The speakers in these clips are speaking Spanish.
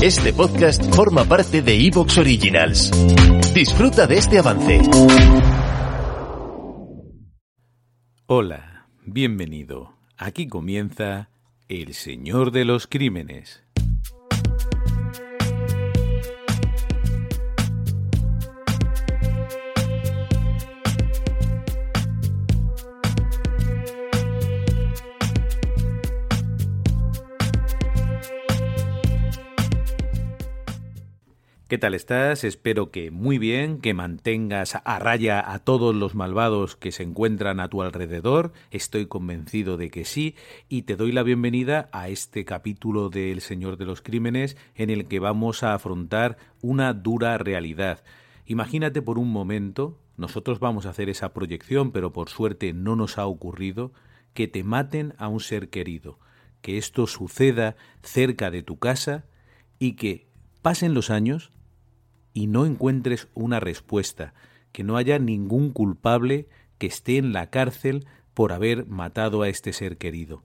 Este podcast forma parte de Evox Originals. Disfruta de este avance. Hola, bienvenido. Aquí comienza El Señor de los Crímenes. ¿Qué tal estás? Espero que muy bien, que mantengas a raya a todos los malvados que se encuentran a tu alrededor. Estoy convencido de que sí y te doy la bienvenida a este capítulo de El Señor de los Crímenes en el que vamos a afrontar una dura realidad. Imagínate por un momento, nosotros vamos a hacer esa proyección, pero por suerte no nos ha ocurrido, que te maten a un ser querido, que esto suceda cerca de tu casa y que pasen los años y no encuentres una respuesta, que no haya ningún culpable que esté en la cárcel por haber matado a este ser querido.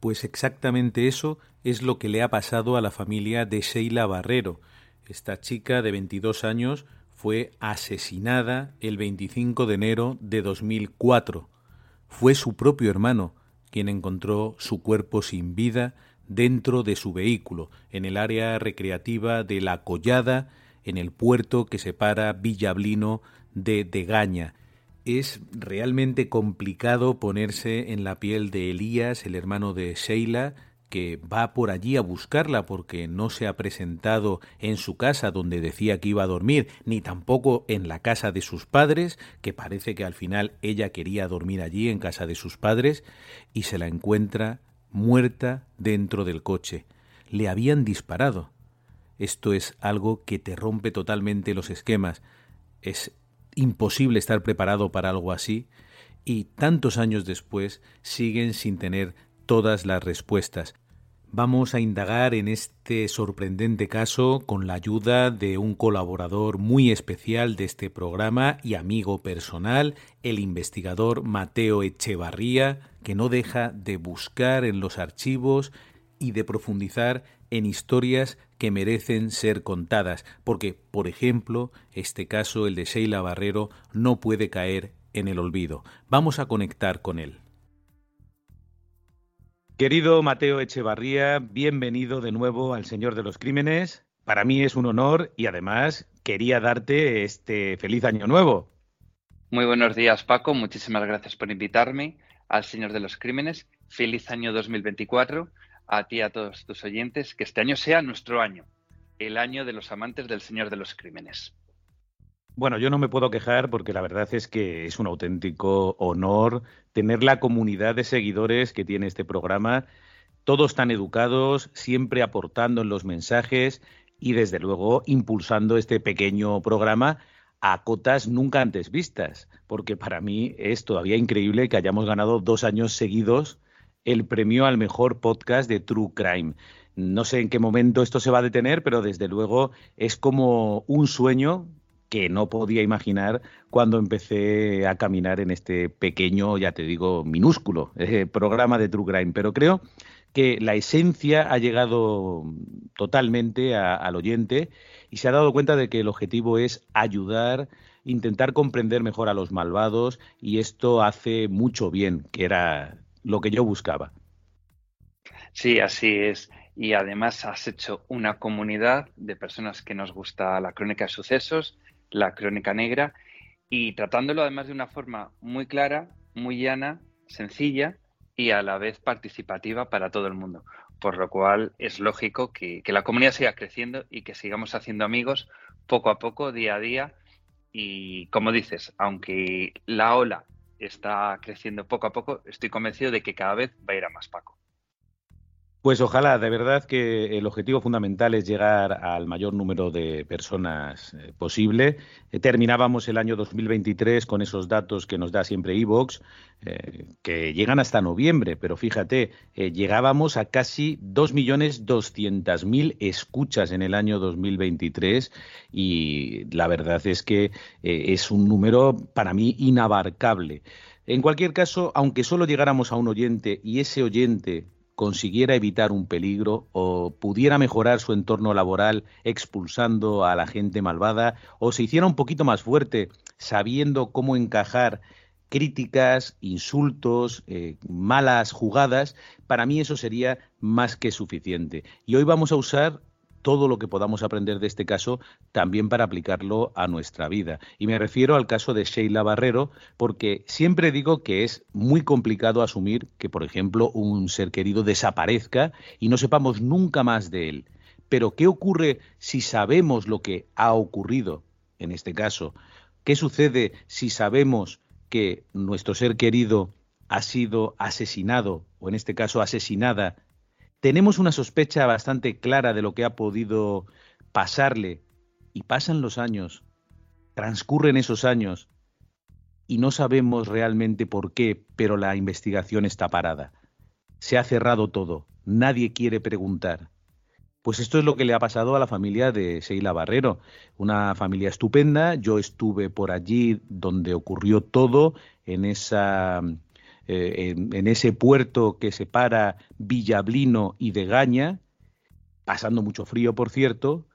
Pues exactamente eso es lo que le ha pasado a la familia de Sheila Barrero. Esta chica de 22 años fue asesinada el 25 de enero de 2004. Fue su propio hermano quien encontró su cuerpo sin vida dentro de su vehículo, en el área recreativa de La Collada, en el puerto que separa Villablino de Degaña. Es realmente complicado ponerse en la piel de Elías, el hermano de Sheila, que va por allí a buscarla porque no se ha presentado en su casa donde decía que iba a dormir, ni tampoco en la casa de sus padres, que parece que al final ella quería dormir allí en casa de sus padres, y se la encuentra muerta dentro del coche. Le habían disparado. Esto es algo que te rompe totalmente los esquemas. Es imposible estar preparado para algo así y tantos años después siguen sin tener todas las respuestas. Vamos a indagar en este sorprendente caso con la ayuda de un colaborador muy especial de este programa y amigo personal, el investigador Mateo Echevarría, que no deja de buscar en los archivos y de profundizar en historias que merecen ser contadas, porque, por ejemplo, este caso, el de Sheila Barrero, no puede caer en el olvido. Vamos a conectar con él. Querido Mateo Echevarría, bienvenido de nuevo al Señor de los Crímenes. Para mí es un honor y además quería darte este feliz año nuevo. Muy buenos días, Paco. Muchísimas gracias por invitarme al Señor de los Crímenes. Feliz año 2024 a ti a todos tus oyentes que este año sea nuestro año, el año de los amantes del Señor de los Crímenes. Bueno, yo no me puedo quejar porque la verdad es que es un auténtico honor tener la comunidad de seguidores que tiene este programa, todos tan educados, siempre aportando en los mensajes y desde luego impulsando este pequeño programa a cotas nunca antes vistas, porque para mí es todavía increíble que hayamos ganado dos años seguidos el premio al mejor podcast de True Crime. No sé en qué momento esto se va a detener, pero desde luego es como un sueño que no podía imaginar cuando empecé a caminar en este pequeño, ya te digo, minúsculo eh, programa de True Crime. Pero creo que la esencia ha llegado totalmente al oyente y se ha dado cuenta de que el objetivo es ayudar, intentar comprender mejor a los malvados y esto hace mucho bien, que era lo que yo buscaba. Sí, así es. Y además has hecho una comunidad de personas que nos gusta la crónica de sucesos, la crónica negra, y tratándolo además de una forma muy clara, muy llana, sencilla y a la vez participativa para todo el mundo. Por lo cual es lógico que, la comunidad siga creciendo y que sigamos haciendo amigos poco a poco, día a día. Y como dices, aunque la ola está creciendo poco a poco, estoy convencido de que cada vez va a ir a más Paco. Pues ojalá, de verdad que el objetivo fundamental es llegar al mayor número de personas eh, posible. Eh, terminábamos el año 2023 con esos datos que nos da siempre Evox, eh, que llegan hasta noviembre, pero fíjate, llegábamos a casi 2.200.000 escuchas en el año 2023 y la verdad es que es un número para mí inabarcable. En cualquier caso, aunque solo llegáramos a un oyente y ese oyente consiguiera evitar un peligro o pudiera mejorar su entorno laboral expulsando a la gente malvada o se hiciera un poquito más fuerte sabiendo cómo encajar críticas, insultos, eh, malas jugadas, para mí eso sería más que suficiente. Y hoy vamos a usar todo lo que podamos aprender de este caso también para aplicarlo a nuestra vida. Y me refiero al caso de Sheila Barrero, porque siempre digo que es muy complicado asumir que, por ejemplo, un ser querido desaparezca y no sepamos nunca más de él. Pero, ¿qué ocurre si sabemos lo que ha ocurrido en este caso? ¿Qué sucede si sabemos que nuestro ser querido ha sido asesinado, o en este caso asesinada, tenemos una sospecha bastante clara de lo que ha podido pasarle, y pasan los años, transcurren esos años, y no sabemos realmente por qué, pero la investigación está parada. Se ha cerrado todo, nadie quiere preguntar. Pues esto es lo que le ha pasado a la familia de Sheila Barrero, una familia estupenda. Yo estuve por allí donde ocurrió todo, en, esa, eh, en, ese puerto que separa Villablino y Degaña, pasando mucho frío, por cierto,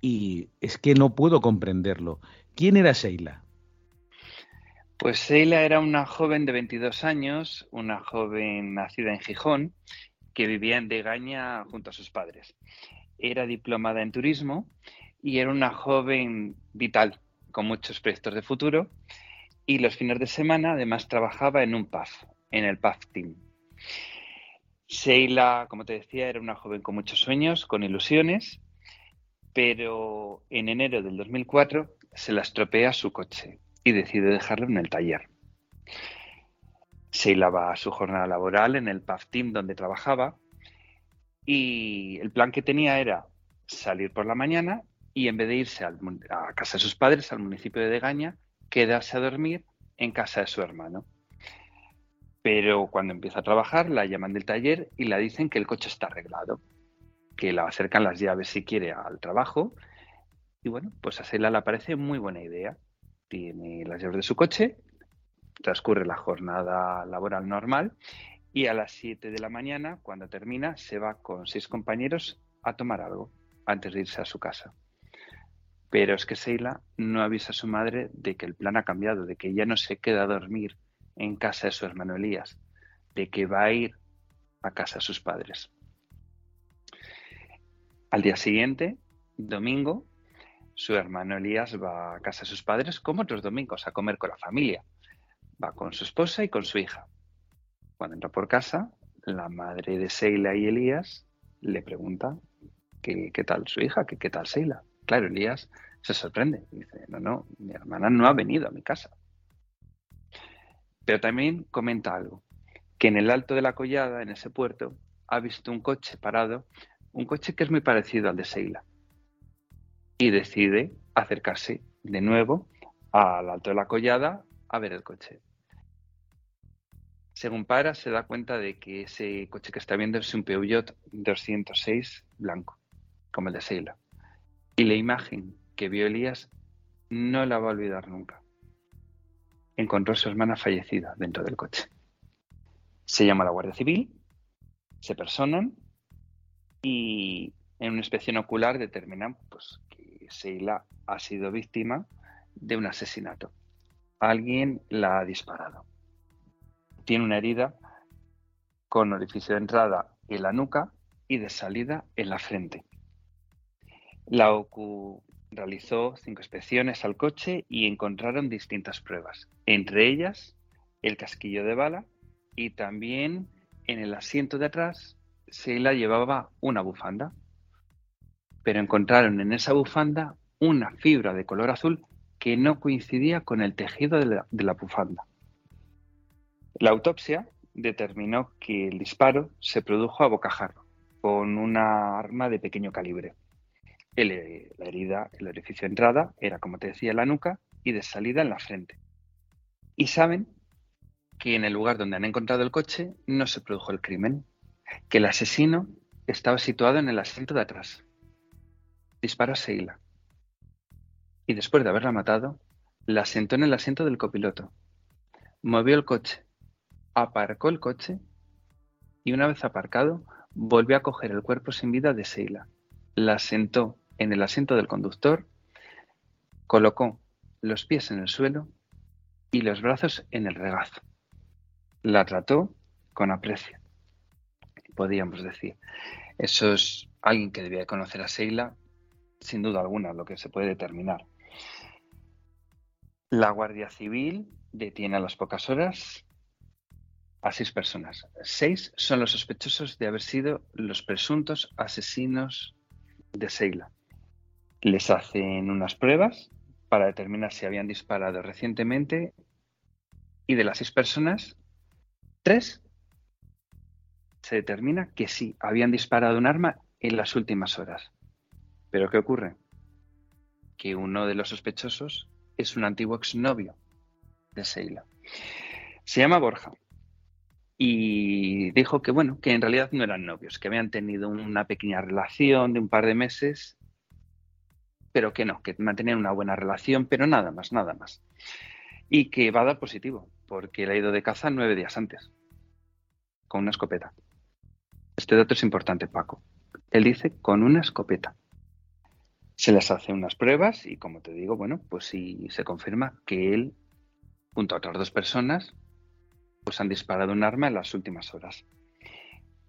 y es que no puedo comprenderlo. ¿Quién era Sheila? Pues Sheila era una joven de 22 años, una joven nacida en Gijón, que vivía en Degaña junto a sus padres. Era diplomada en turismo y era una joven vital, con muchos proyectos de futuro. Y los fines de semana además trabajaba en un pub, en el pub team. Sheila, como te decía, era una joven con muchos sueños, con ilusiones, pero en enero del 2004 se la estropea su coche y decide dejarlo en el taller. Sheila va a su jornada laboral en el PAF Team donde trabajaba y el plan que tenía era salir por la mañana y en vez de irse a casa de sus padres, al municipio de Degaña, quedarse a dormir en casa de su hermano. Pero cuando empieza a trabajar, la llaman del taller y la dicen que el coche está arreglado, que la acercan las llaves si quiere al trabajo. Y bueno, pues a Sheila le parece muy buena idea. Tiene las llaves de su coche transcurre la jornada laboral normal y a las 7 de la mañana, cuando termina, se va con seis compañeros a tomar algo antes de irse a su casa. Pero es que Seila no avisa a su madre de que el plan ha cambiado, de que ella no se queda a dormir en casa de su hermano Elías, de que va a ir a casa de sus padres. Al día siguiente, domingo, su hermano Elías va a casa de sus padres como otros domingos a comer con la familia. Va con su esposa y con su hija. Cuando entra por casa, la madre de Seila y Elías le pregunta qué, tal su hija, qué tal Seila. Claro, Elías se sorprende. Dice, no, no, mi hermana no ha venido a mi casa. Pero también comenta algo, que en el alto de la collada, en ese puerto, ha visto un coche parado, un coche que es muy parecido al de Seila. Y decide acercarse de nuevo al alto de la collada a ver el coche. Según para, se da cuenta de que ese coche que está viendo es un Peugeot 206 blanco, como el de Seila. Y la imagen que vio Elías no la va a olvidar nunca. Encontró a su hermana fallecida dentro del coche. Se llama la Guardia Civil, se personan y en una inspección ocular determinan pues, que Seila ha sido víctima de un asesinato alguien la ha disparado. Tiene una herida con orificio de entrada en la nuca y de salida en la frente. La OCU realizó cinco inspecciones al coche y encontraron distintas pruebas, entre ellas el casquillo de bala y también en el asiento de atrás se la llevaba una bufanda. Pero encontraron en esa bufanda una fibra de color azul que no coincidía con el tejido de la, bufanda. La autopsia determinó que el disparo se produjo a bocajarro con una arma de pequeño calibre. La herida, el orificio de entrada era, como te decía, la nuca y de salida en la frente. Y saben que en el lugar donde han encontrado el coche no se produjo el crimen, que el asesino estaba situado en el asiento de atrás. Disparó a Seila y después de haberla matado, la sentó en el asiento del copiloto. Movió el coche, aparcó el coche y una vez aparcado, volvió a coger el cuerpo sin vida de Seila. La sentó en el asiento del conductor, colocó los pies en el suelo y los brazos en el regazo. La trató con aprecio, podríamos decir. Eso es alguien que debía conocer a Seila, sin duda alguna, lo que se puede determinar. La Guardia Civil detiene a las pocas horas a seis personas. Seis son los sospechosos de haber sido los presuntos asesinos de Seila. Les hacen unas pruebas para determinar si habían disparado recientemente y de las seis personas, tres se determina que sí, habían disparado un arma en las últimas horas. Pero ¿qué ocurre? Que uno de los sospechosos es un antiguo exnovio de Seila. Se llama Borja y dijo que bueno, que en realidad no eran novios, que habían tenido una pequeña relación de un par de meses, pero que no, que mantenían una buena relación, pero nada más, nada más. Y que va a dar positivo, porque él ha ido de caza nueve días antes, con una escopeta. Este dato es importante, Paco. Él dice con una escopeta. Se les hace unas pruebas y, como te digo, bueno, pues si se confirma que él, junto a otras dos personas, pues han disparado un arma en las últimas horas.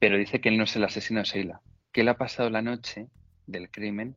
Pero dice que él no es el asesino de Sheila, que él ha pasado la noche del crimen